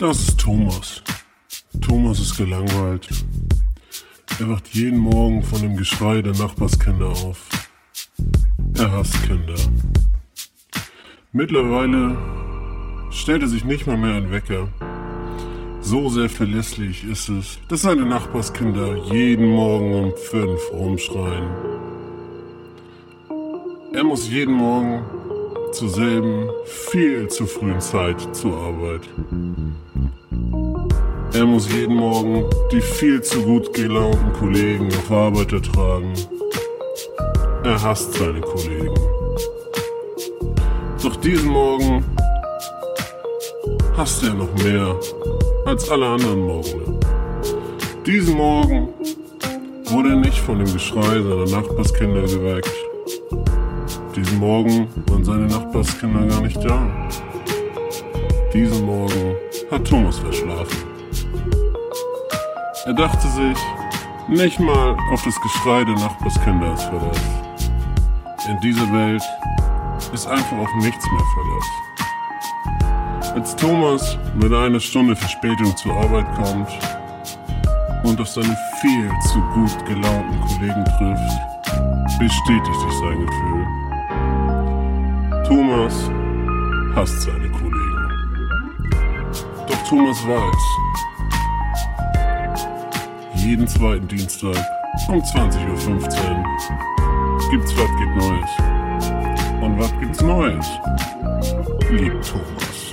Das ist Thomas. Thomas ist gelangweilt. Er wacht jeden Morgen von dem Geschrei der Nachbarskinder auf. Er hasst Kinder. Mittlerweile stellt er sich nicht mal mehr einen Wecker. So sehr verlässlich ist es, dass seine Nachbarskinder jeden Morgen um fünf rumschreien. Er muss jeden Morgen zur selben, viel zu frühen Zeit zur Arbeit. Er muss jeden Morgen die viel zu gut gelaunten Kollegen auf Arbeit ertragen. Er hasst seine Kollegen. Doch diesen Morgen hasst er noch mehr als alle anderen Morgen. Diesen Morgen wurde er nicht von dem Geschrei seiner Nachbarskinder geweckt. Diesen Morgen waren seine Nachbarskinder gar nicht da. Diesen Morgen hat Thomas verschlafen. Er dachte sich, nicht mal auf das Geschrei der Nachbarskinder ist Verlass. In dieser Welt ist einfach auf nichts mehr Verlass. Als Thomas mit einer Stunde Verspätung zur Arbeit kommt und auf seine viel zu gut gelaunten Kollegen trifft, bestätigt sich sein Gefühl. Thomas hasst seine Kollegen. Doch Thomas weiß, jeden zweiten Dienstag um 20.15 Uhr gibt's Was geht Neues. Und was gibt's Neues? Liebt Thomas.